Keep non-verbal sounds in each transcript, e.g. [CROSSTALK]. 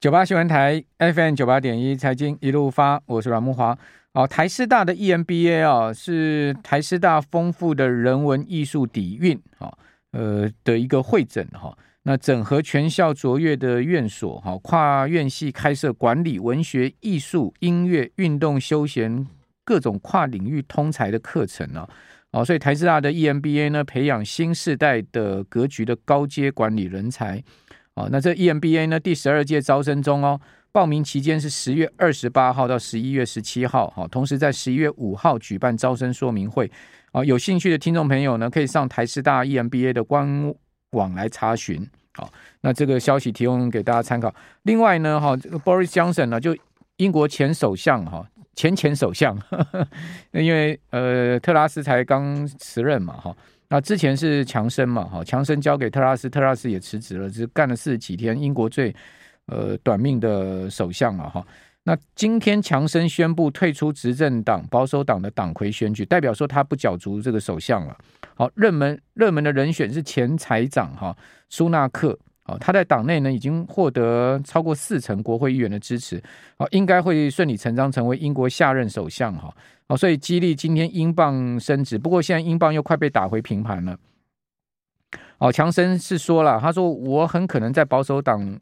九八新闻台 FM 九八点一财经一路发，我是阮慕华。哦，台师大的 EMBA 啊，是台师大丰富的人文艺术底蕴啊，呃的一个会诊哈。那整合全校卓越的院所哈，跨院系开设管理、文学、艺术、音乐、运动、休闲各种跨领域通才的课程啊。哦，所以台师大的 EMBA 呢，培养新世代的格局的高阶管理人才。哦，那这 EMBA 呢，第十二届招生中哦，报名期间是十月二十八号到十一月十七号，哈，同时在十一月五号举办招生说明会。啊，有兴趣的听众朋友呢，可以上台师大 EMBA 的官网来查询。好，那这个消息提供给大家参考。另外呢，哈，这个 Boris Johnson 呢，就英国前首相哈。前前首相，[LAUGHS] 因为呃特拉斯才刚辞任嘛哈，那之前是强生嘛哈，强生交给特拉斯，特拉斯也辞职了，只干了四十几天，英国最呃短命的首相了哈。那今天强生宣布退出执政党保守党的党魁选举，代表说他不角逐这个首相了。好，热门热门的人选是前财长哈苏纳克。哦，他在党内呢已经获得超过四成国会议员的支持，哦，应该会顺理成章成为英国下任首相哈。哦，所以激励今天英镑升值，不过现在英镑又快被打回平盘了。哦，强生是说了，他说我很可能在保守党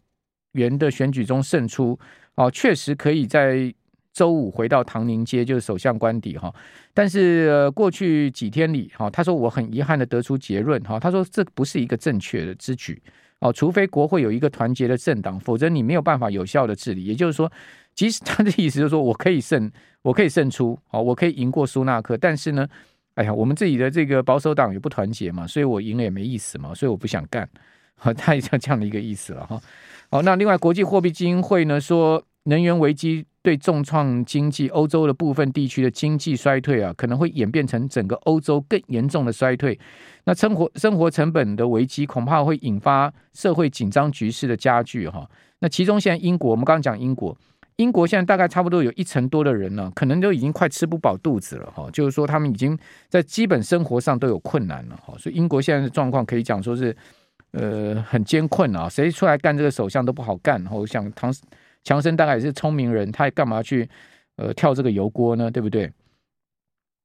员的选举中胜出，哦，确实可以在周五回到唐宁街，就是首相官邸哈。但是，呃，过去几天里，哈，他说我很遗憾的得出结论，哈，他说这不是一个正确的之举。哦，除非国会有一个团结的政党，否则你没有办法有效的治理。也就是说，即使 [LAUGHS] 他的意思就是说我可以胜，我可以胜出，哦，我可以赢过苏纳克，但是呢，哎呀，我们自己的这个保守党也不团结嘛，所以我赢了也没意思嘛，所以我不想干。好，[LAUGHS] 他也像这样的一个意思了哈。好，那另外国际货币基金会呢说，能源危机对重创经济，欧洲的部分地区的经济衰退啊，可能会演变成整个欧洲更严重的衰退。那生活生活成本的危机恐怕会引发社会紧张局势的加剧哈。那其中现在英国，我们刚刚讲英国，英国现在大概差不多有一成多的人呢，可能都已经快吃不饱肚子了哈。就是说他们已经在基本生活上都有困难了哈。所以英国现在的状况可以讲说是呃很艰困啊，谁出来干这个首相都不好干。我想唐强生大概也是聪明人，他也干嘛去呃跳这个油锅呢？对不对？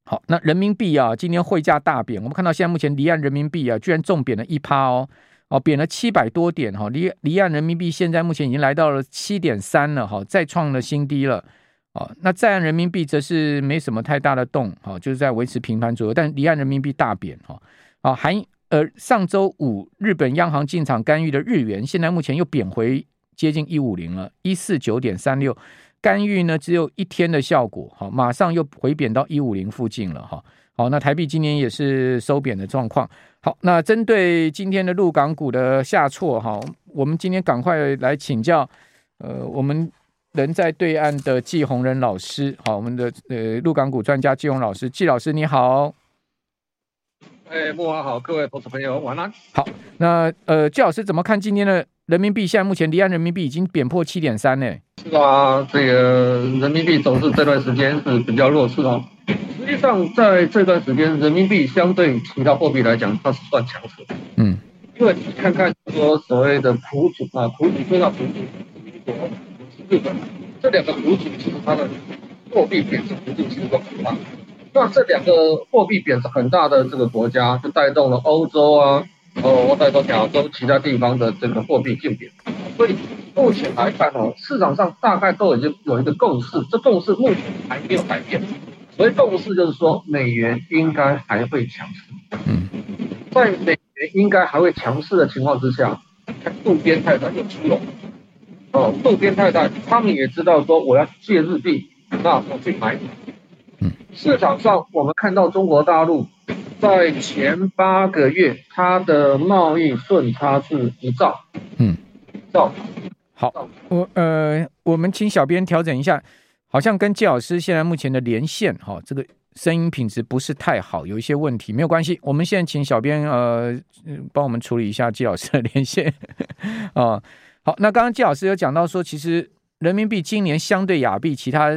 好，那人民币啊，今天汇价大贬，我们看到现在目前离岸人民币啊，居然重贬了一趴哦，哦，贬了七百多点哈，离离岸人民币现在目前已经来到了七点三了哈，再创了新低了，哦，那在岸人民币则是没什么太大的动，哈，就是在维持平盘左右，但离岸人民币大贬哈，啊，还呃上周五日本央行进场干预的日元，现在目前又贬回接近一五零了，一四九点三六。干预呢，只有一天的效果，好，马上又回贬到一五零附近了，哈，好，那台币今年也是收贬的状况，好，那针对今天的陆港股的下挫，哈，我们今天赶快来请教，呃，我们人在对岸的季鸿仁老师，好，我们的呃陆港股专家季鸿老师，季老师你好，哎，木华好，各位投资朋友晚安，好，那呃季老师怎么看今天的？人民币现在目前离岸人民币已经贬破七点三呢。是啊，这个人民币走势这段时间是比较弱势哦。实际上，在这段时间，人民币相对其他货币来讲，它是算强势。嗯，因为你看看说所谓的普主啊，普主最大普主，英国、日本这两个普主，其实它的货币贬值幅度其实都很大。那这两个货币贬值很大的这个国家，就带动了欧洲啊。哦，我再说亚洲其他地方的这个货币竞贬，所以目前来看哦，市场上大概都已经有一个共识，这共识目前还没有改变。所以共识就是说，美元应该还会强势。嗯，在美元应该还会强势的情况之下，渡边太太又出笼。哦，渡边太太他们也知道说，我要借日币，那我去买。嗯，市场上我们看到中国大陆。在前八个月，它的贸易顺差是一兆，嗯，兆。好，我呃，我们请小编调整一下，好像跟季老师现在目前的连线哈、哦，这个声音品质不是太好，有一些问题，没有关系，我们现在请小编呃帮我们处理一下季老师的连线 [LAUGHS] 啊、哦。好，那刚刚季老师有讲到说，其实人民币今年相对亚币其他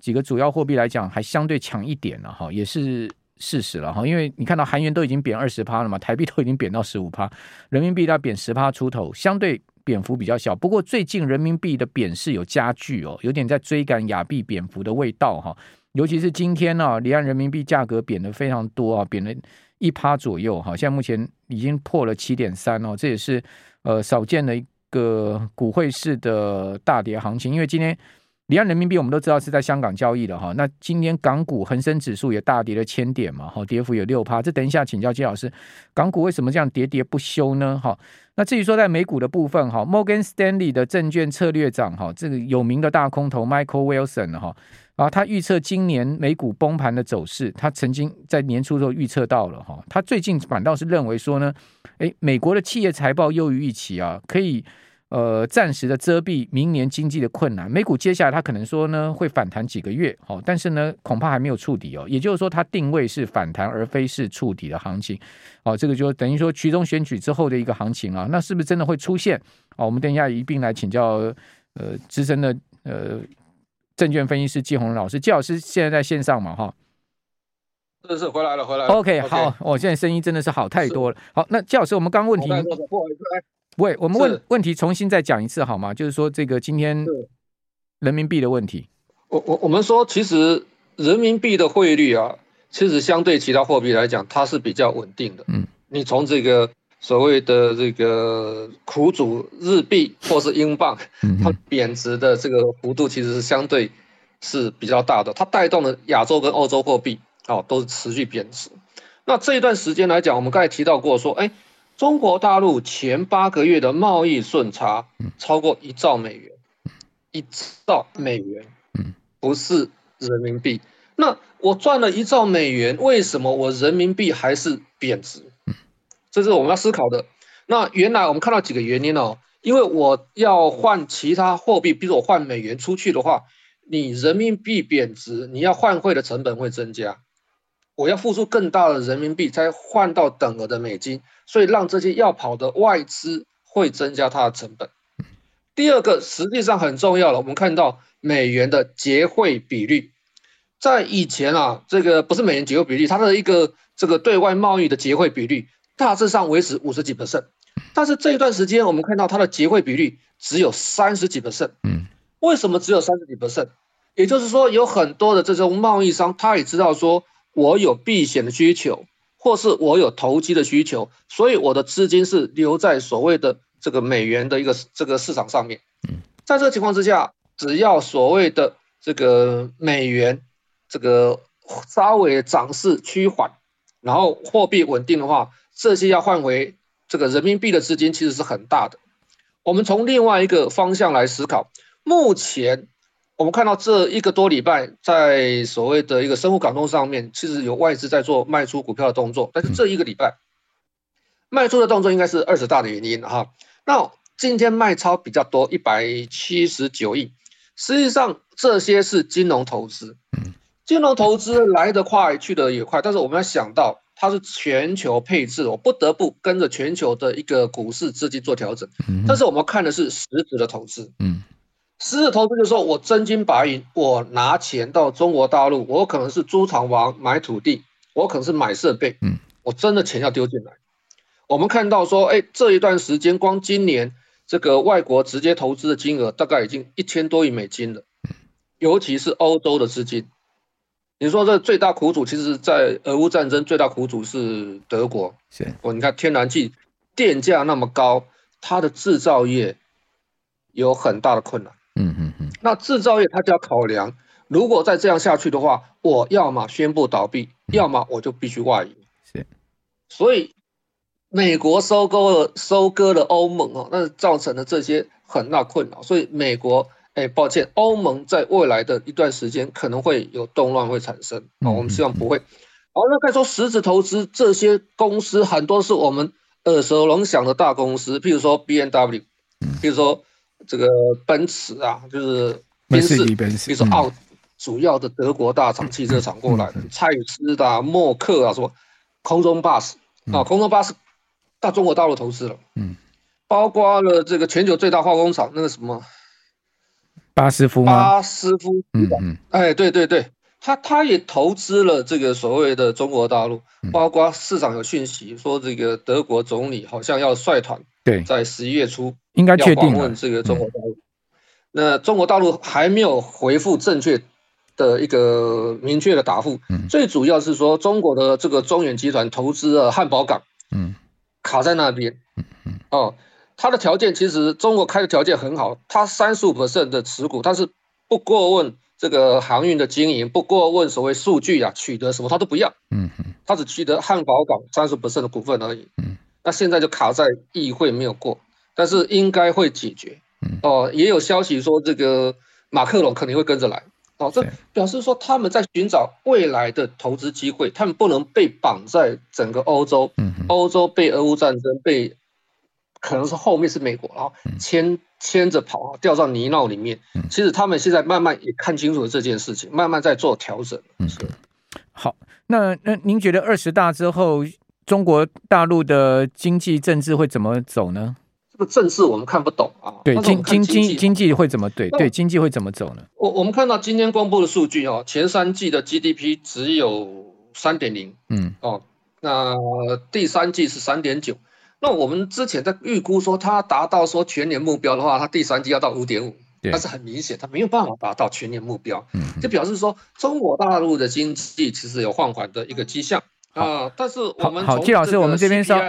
几个主要货币来讲，还相对强一点了哈，也是。事实了哈，因为你看到韩元都已经贬二十趴了嘛，台币都已经贬到十五趴，人民币它贬十趴出头，相对贬幅比较小。不过最近人民币的贬势有加剧哦，有点在追赶亚币贬幅的味道哈。尤其是今天呢、啊，离岸人民币价格贬的非常多啊，贬了一趴左右哈。现在目前已经破了七点三哦，这也是呃少见的一个股汇市的大跌行情，因为今天。离岸人民币我们都知道是在香港交易的哈，那今天港股恒生指数也大跌了千点嘛，哈，跌幅有六趴。这等一下请教金老师，港股为什么这样跌跌不休呢？哈，那至于说在美股的部分哈，Morgan Stanley 的证券策略长哈，这个有名的大空头 Michael Wilson 哈，啊，他预测今年美股崩盘的走势，他曾经在年初时候预测到了哈，他最近反倒是认为说呢，诶，美国的企业财报优于预期啊，可以。呃，暂时的遮蔽明年经济的困难。美股接下来它可能说呢会反弹几个月，哦，但是呢恐怕还没有触底哦。也就是说，它定位是反弹而非是触底的行情。哦，这个就等于说其中选举之后的一个行情啊。那是不是真的会出现？哦，我们等一下一并来请教呃资深的呃证券分析师季红老师。季老师现在在线上嘛？哈，是是回来了，回来了。OK，, okay. 好，我、哦、现在声音真的是好太多了。好，那季老师，我们刚问题。喂，我们问问题重新再讲一次好吗？就是说这个今天人民币的问题。我我我们说，其实人民币的汇率啊，其实相对其他货币来讲，它是比较稳定的。嗯，你从这个所谓的这个苦主日币或是英镑，它贬值的这个幅度其实是相对是比较大的，它带动了亚洲跟欧洲货币哦都是持续贬值。那这一段时间来讲，我们刚才提到过说，哎。中国大陆前八个月的贸易顺差超过一兆美元，一兆美元，不是人民币。那我赚了一兆美元，为什么我人民币还是贬值？这是我们要思考的。那原来我们看到几个原因哦，因为我要换其他货币，比如我换美元出去的话，你人民币贬值，你要换汇的成本会增加。我要付出更大的人民币才换到等额的美金，所以让这些要跑的外资会增加它的成本。第二个实际上很重要了，我们看到美元的结汇比率，在以前啊，这个不是美元结汇比率，它的一个这个对外贸易的结汇比率大致上维持五十几 percent，但是这一段时间我们看到它的结汇比率只有三十几 percent。嗯，为什么只有三十几 percent？也就是说，有很多的这种贸易商他也知道说。我有避险的需求，或是我有投机的需求，所以我的资金是留在所谓的这个美元的一个这个市场上面。在这个情况之下，只要所谓的这个美元这个稍微涨势趋缓，然后货币稳定的话，这些要换回这个人民币的资金其实是很大的。我们从另外一个方向来思考，目前。我们看到这一个多礼拜，在所谓的一个深沪港通上面，其实有外资在做卖出股票的动作。但是这一个礼拜，卖出的动作应该是二十大的原因哈。那今天卖超比较多，一百七十九亿。实际上这些是金融投资，金融投资来得快，去得也快。但是我们要想到，它是全球配置，我不得不跟着全球的一个股市资金做调整。但是我们看的是实质的投资。嗯。实质投资就是说，我真金白银，我拿钱到中国大陆，我可能是租厂房、买土地，我可能是买设备，嗯，我真的钱要丢进来。我们看到说，哎，这一段时间光今年这个外国直接投资的金额大概已经一千多亿美金了，尤其是欧洲的资金。你说这最大苦主，其实在俄乌战争最大苦主是德国，是哦，你看天然气电价那么高，它的制造业有很大的困难。嗯嗯嗯，那制造业它就要考量，如果再这样下去的话，我要么宣布倒闭，要么我就必须外移。是，所以美国收购了收割了欧盟哦，那造成了这些很大困扰。所以美国，哎，抱歉，欧盟在未来的一段时间可能会有动乱会产生啊，我们希望不会。好，那再说实质投资这些公司，很多是我们耳熟能详的大公司，譬如说 B N W，譬如说。这个奔驰啊，就是宾士，比如说奥主要的德国大厂、汽车厂过来的，蔡司的、默克啊，什么空中巴士啊，空中巴士到中国大陆投资了，嗯，包括了这个全球最大化工厂那个什么巴斯夫，巴斯夫，嗯嗯，哎，对对对，他他也投资了这个所谓的中国大陆，包括市场有讯息说这个德国总理好像要率团对，在十一月初应该确定访问这个中国大陆。那中国大陆还没有回复正确的一个明确的答复。嗯，最主要是说中国的这个中远集团投资了汉堡港，嗯，卡在那边。嗯嗯，哦，他的条件其实中国开的条件很好，他三十五%的持股，他是不过问这个航运的经营，不过问所谓数据啊取得什么他都不要。他只取得汉堡港三十%的股份而已。嗯，那现在就卡在议会没有过，但是应该会解决。哦，也有消息说这个马克龙肯定会跟着来，哦，这表示说他们在寻找未来的投资机会，他们不能被绑在整个欧洲，嗯欧洲被俄乌战争被，可能是后面是美国啊牵牵着跑掉到泥淖里面。其实他们现在慢慢也看清楚了这件事情，慢慢在做调整。嗯，好，那那您觉得二十大之后中国大陆的经济政治会怎么走呢？这个政治我们看不懂啊，对经经经经济会怎么对？对经济会怎么走呢？我我们看到今天公布的数据哦，前三季的 GDP 只有三点零，嗯。哦，那第三季是三点九，那我们之前在预估说它达到说全年目标的话，它第三季要到五点五，但是很明显它没有办法达到全年目标，嗯，就表示说中国大陆的经济其实有放缓的一个迹象。啊！但是我们好，季老师，我们这边稍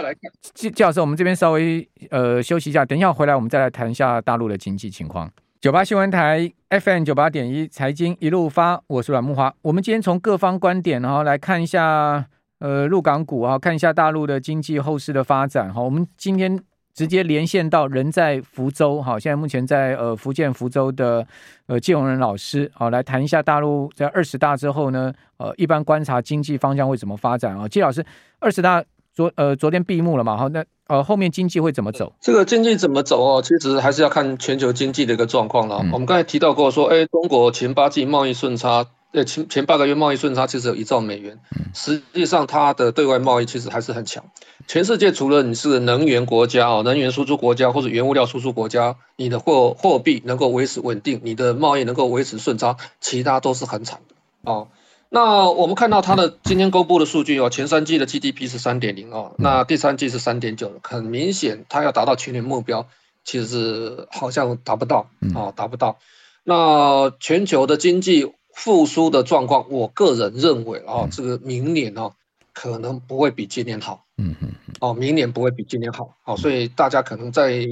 季季老师，我们这边稍微呃休息一下，等一下回来我们再来谈一下大陆的经济情况。九八新闻台 FM 九八点一财经一路发，我是阮木华。我们今天从各方观点然后来看一下呃陆港股啊，看一下大陆的经济后市的发展。哈，我们今天。直接连线到人在福州，好，现在目前在呃福建福州的呃季荣仁老师，好，来谈一下大陆在二十大之后呢，呃，一般观察经济方向会怎么发展啊？季老师，二十大昨呃昨天闭幕了嘛？好，那呃后面经济会怎么走？这个经济怎么走哦？其实还是要看全球经济的一个状况了。嗯、我们刚才提到过说，哎，中国前八季贸易顺差。呃，前前半个月贸易顺差其实有一兆美元，实际上它的对外贸易其实还是很强。全世界除了你是能源国家哦，能源输出国家或者原物料输出国家，你的货货币能够维持稳定，你的贸易能够维持顺差，其他都是很惨的哦。那我们看到它的今天公布的数据哦，前三季的 GDP 是三点零哦，那第三季是三点九，很明显它要达到全年目标，其实好像达不到哦，达不到。那全球的经济。复苏的状况，我个人认为啊，这个明年哦，可能不会比今年好。嗯嗯。哦，明年不会比今年好。好，所以大家可能在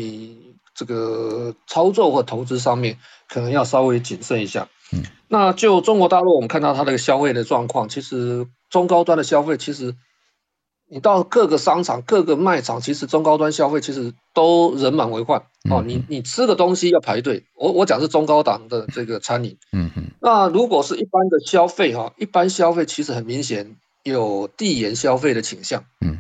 这个操作或投资上面，可能要稍微谨慎一下。嗯。那就中国大陆，我们看到它的消费的状况，其实中高端的消费，其实你到各个商场、各个卖场，其实中高端消费其实都人满为患。哦，你你吃的东西要排队。我我讲是中高档的这个餐饮。嗯嗯。那如果是一般的消费哈，一般消费其实很明显有递延消费的倾向，嗯，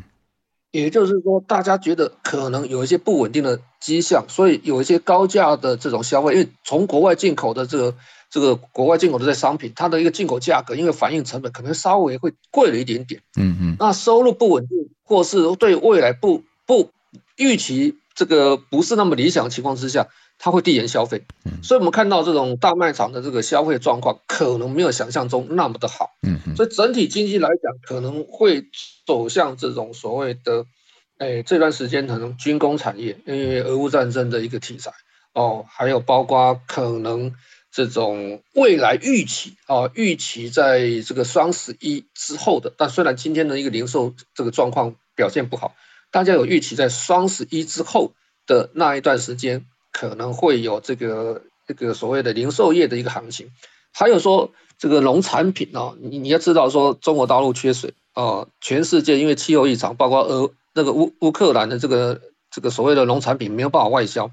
也就是说大家觉得可能有一些不稳定的迹象，所以有一些高价的这种消费，因为从国外进口的这个这个国外进口的这商品，它的一个进口价格，因为反映成本可能稍微会贵了一点点，嗯嗯，那收入不稳定或是对未来不不预期这个不是那么理想的情况之下。它会递延消费，所以我们看到这种大卖场的这个消费状况可能没有想象中那么的好，所以整体经济来讲可能会走向这种所谓的，哎，这段时间可能军工产业，因为俄乌战争的一个题材哦，还有包括可能这种未来预期啊，预期在这个双十一之后的，但虽然今天的一个零售这个状况表现不好，大家有预期在双十一之后的那一段时间。可能会有这个这个所谓的零售业的一个行情，还有说这个农产品啊，你你要知道说中国大陆缺水啊，全世界因为气候异常，包括俄那个乌乌克兰的这个这个所谓的农产品没有办法外销，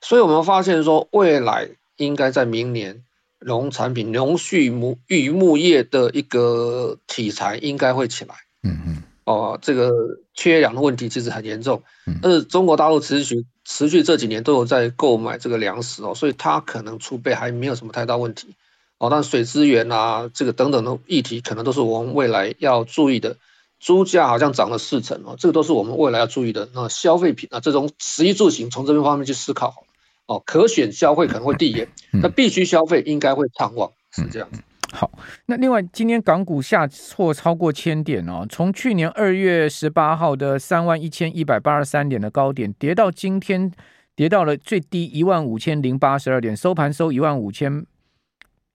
所以我们发现说未来应该在明年农产品、农畜牧渔牧业的一个题材应该会起来。嗯嗯。哦，这个缺粮的问题其实很严重，但是中国大陆持续持续这几年都有在购买这个粮食哦，所以它可能储备还没有什么太大问题哦。但水资源啊，这个等等的议题，可能都是我们未来要注意的。猪价好像涨了四成哦，这个都是我们未来要注意的。那消费品啊，这种食衣住行，从这边方面去思考哦。可选消费可能会递延，那必须消费应该会畅旺，是这样子。好，那另外今天港股下挫超过千点哦，从去年二月十八号的三万一千一百八十三点的高点，跌到今天跌到了最低一万五千零八十二点，收盘收一万五千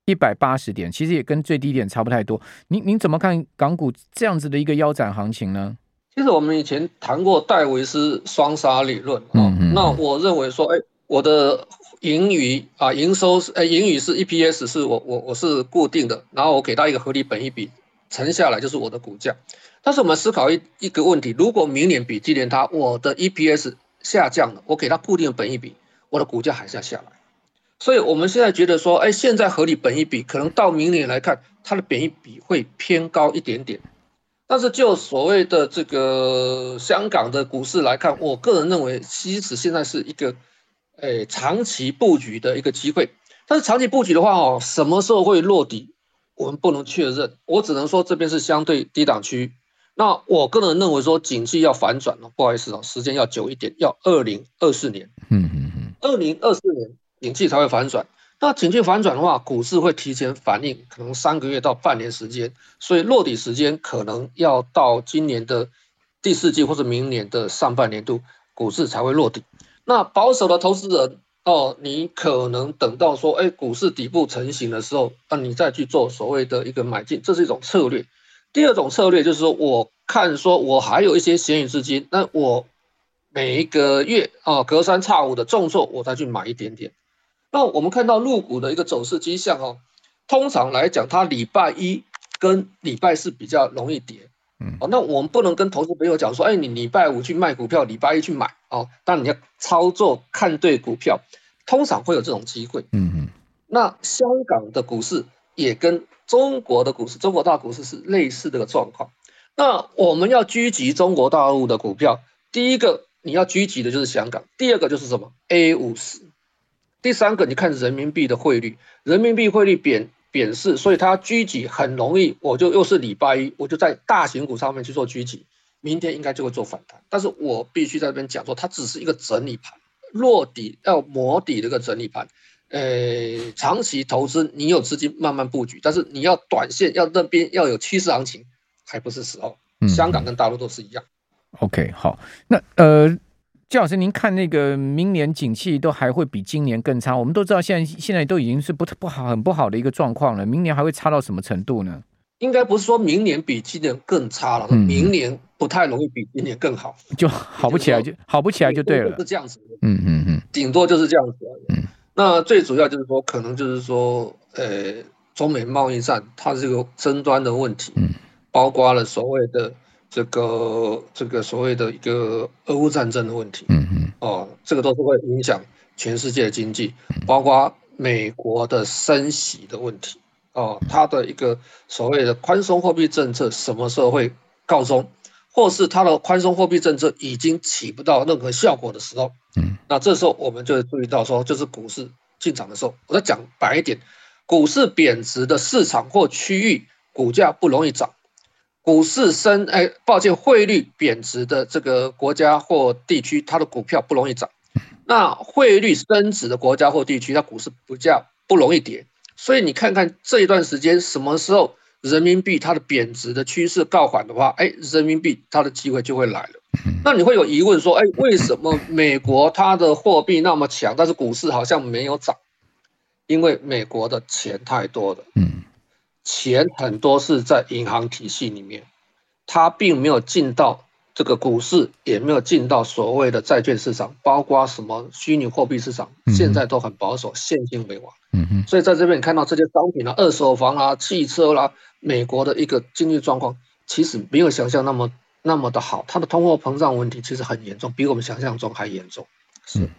一百八十点，其实也跟最低点差不太多。您您怎么看港股这样子的一个腰斩行情呢？其实我们以前谈过戴维斯双杀理论啊，嗯嗯，那我认为说，哎，我的。盈余啊，营收是呃，盈余是 EPS 是我我我是固定的，然后我给它一个合理本益比，乘下来就是我的股价。但是我们思考一一个问题，如果明年比今年它我的 EPS 下降了，我给它固定的本益比，我的股价还是要下来。所以我们现在觉得说，哎，现在合理本益比可能到明年来看，它的本益比会偏高一点点。但是就所谓的这个香港的股市来看，我个人认为，其实现在是一个。哎，长期布局的一个机会，但是长期布局的话哦，什么时候会落底，我们不能确认。我只能说这边是相对低档区。那我个人认为说，景气要反转了，不好意思哦，时间要久一点，要二零二四年。嗯嗯嗯，二零二四年景气才会反转。那景气反转的话，股市会提前反应，可能三个月到半年时间，所以落底时间可能要到今年的第四季或者明年的上半年度，股市才会落底。那保守的投资人哦，你可能等到说，哎，股市底部成型的时候，那你再去做所谓的一个买进，这是一种策略。第二种策略就是说，我看说我还有一些闲余资金，那我每一个月啊，隔三差五的重挫，我再去买一点点。那我们看到入股的一个走势迹象哦，通常来讲，它礼拜一跟礼拜四比较容易跌。嗯，哦，那我们不能跟投资朋友讲说，哎，你礼拜五去卖股票，礼拜一去买，哦，但你要操作看对股票，通常会有这种机会。嗯嗯。那香港的股市也跟中国的股市、中国大股市是类似的个状况。那我们要狙击中国大陆的股票，第一个你要狙击的就是香港，第二个就是什么 A 五十，第三个你看人民币的汇率，人民币汇率贬。贬势，所以它狙击很容易，我就又是礼拜一，我就在大型股上面去做狙击，明天应该就会做反弹。但是我必须在这边讲说，它只是一个整理盘，落底要磨底的一个整理盘。呃，长期投资你有资金慢慢布局，但是你要短线要那边要有趋势行情，还不是时候。香港跟大陆都是一样。嗯、OK，好，那呃。姜老师，您看那个明年景气都还会比今年更差？我们都知道现在现在都已经是不不好很不好的一个状况了，明年还会差到什么程度呢？应该不是说明年比今年更差了，嗯、明年不太容易比今年更好，就好不起来就好不起来就对了，是这样子。嗯嗯嗯，顶多就是这样子。嗯，那最主要就是说，可能就是说，呃，中美贸易战它这个争端的问题，嗯，包括了所谓的。这个这个所谓的一个俄乌战争的问题，嗯嗯，哦，这个都是会影响全世界的经济，包括美国的升息的问题，哦，它的一个所谓的宽松货币政策什么时候会告终，或是它的宽松货币政策已经起不到任何效果的时候，嗯，那这时候我们就会注意到说，就是股市进场的时候，我再讲白一点，股市贬值的市场或区域，股价不容易涨。股市升，哎，抱歉，汇率贬值的这个国家或地区，它的股票不容易涨。那汇率升值的国家或地区，它股市不价不容易跌。所以你看看这一段时间，什么时候人民币它的贬值的趋势告缓的话，哎，人民币它的机会就会来了。那你会有疑问说，哎，为什么美国它的货币那么强，但是股市好像没有涨？因为美国的钱太多了。嗯。钱很多是在银行体系里面，它并没有进到这个股市，也没有进到所谓的债券市场，包括什么虚拟货币市场，现在都很保守，现金为王。嗯嗯。所以在这边你看到这些商品啊，二手房啊，汽车啦、啊，美国的一个经济状况其实没有想象那么那么的好，它的通货膨胀问题其实很严重，比我们想象中还严重。是。嗯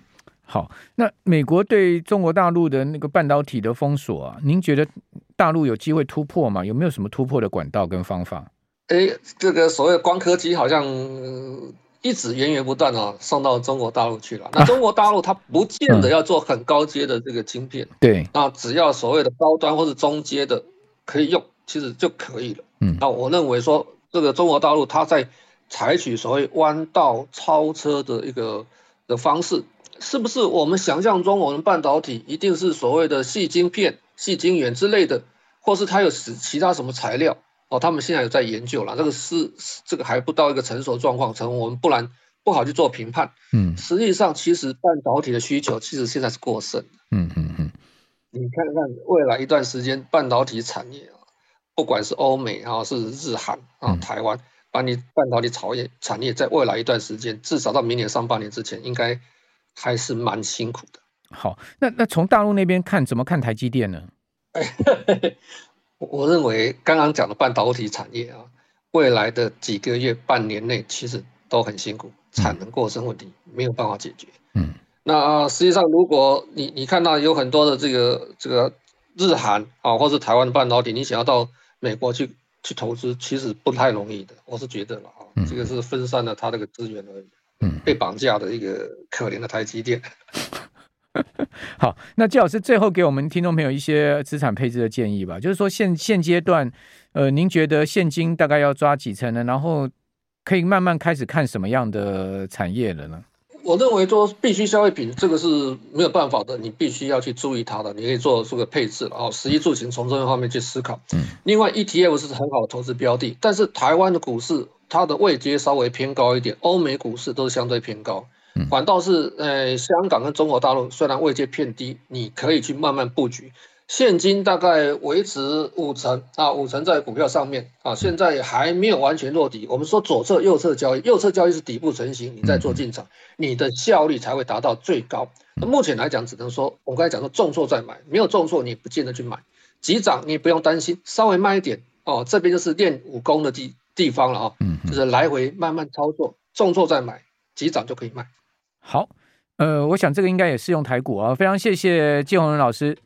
好，那美国对中国大陆的那个半导体的封锁啊，您觉得大陆有机会突破吗？有没有什么突破的管道跟方法？哎，这个所谓光刻机好像一直源源不断啊，送到中国大陆去了。那中国大陆它不见得要做很高阶的这个晶片，对、嗯，那只要所谓的高端或是中阶的可以用，其实就可以了。嗯，那我认为说这个中国大陆它在采取所谓弯道超车的一个的方式。是不是我们想象中，我们半导体一定是所谓的细晶片、细晶圆之类的，或是它有其其他什么材料哦，他们现在有在研究了，这个是这个还不到一个成熟状况，成我们不然不好去做评判。嗯，实际上其实半导体的需求其实现在是过剩。嗯嗯嗯，你看看未来一段时间半导体产业啊，不管是欧美啊，是日韩啊，台湾，把你半导体产业产业在未来一段时间，至少到明年上半年之前，应该还是蛮辛苦的。好，那那从大陆那边看，怎么看台积电呢？[LAUGHS] 我认为刚刚讲的半导体产业啊，未来的几个月、半年内，其实都很辛苦，产能过剩问题没有办法解决。嗯，那实际上，如果你你看到有很多的这个这个日韩啊，或是台湾的半导体，你想要到美国去去投资，其实不太容易的。我是觉得了啊，这个是分散了它这个资源而已。嗯，被绑架的一个可怜的台积电。[LAUGHS] 好，那季老师最后给我们听众朋友一些资产配置的建议吧。就是说现现阶段，呃，您觉得现金大概要抓几成呢？然后可以慢慢开始看什么样的产业了呢？我认为说必须消费品这个是没有办法的，你必须要去注意它的。你可以做这个配置，然后食衣住行从这个方面去思考。嗯。另外，ETF 是很好的投资标的，但是台湾的股市它的位阶稍微偏高一点，欧美股市都是相对偏高。反倒是，呃，香港跟中国大陆虽然位阶偏低，你可以去慢慢布局。现金大概维持五成啊，五成在股票上面啊，现在还没有完全落底。我们说左侧、右侧交易，右侧交易是底部成型，你再做进场，你的效率才会达到最高。那目前来讲，只能说我刚才讲说重挫再买，没有重挫你也不见得去买。急涨你也不用担心，稍微慢一点哦，这边就是练武功的地地方了啊，就是来回慢慢操作，重挫再买，急涨就可以卖。好，呃，我想这个应该也适用台股啊。非常谢谢季宏仁老师。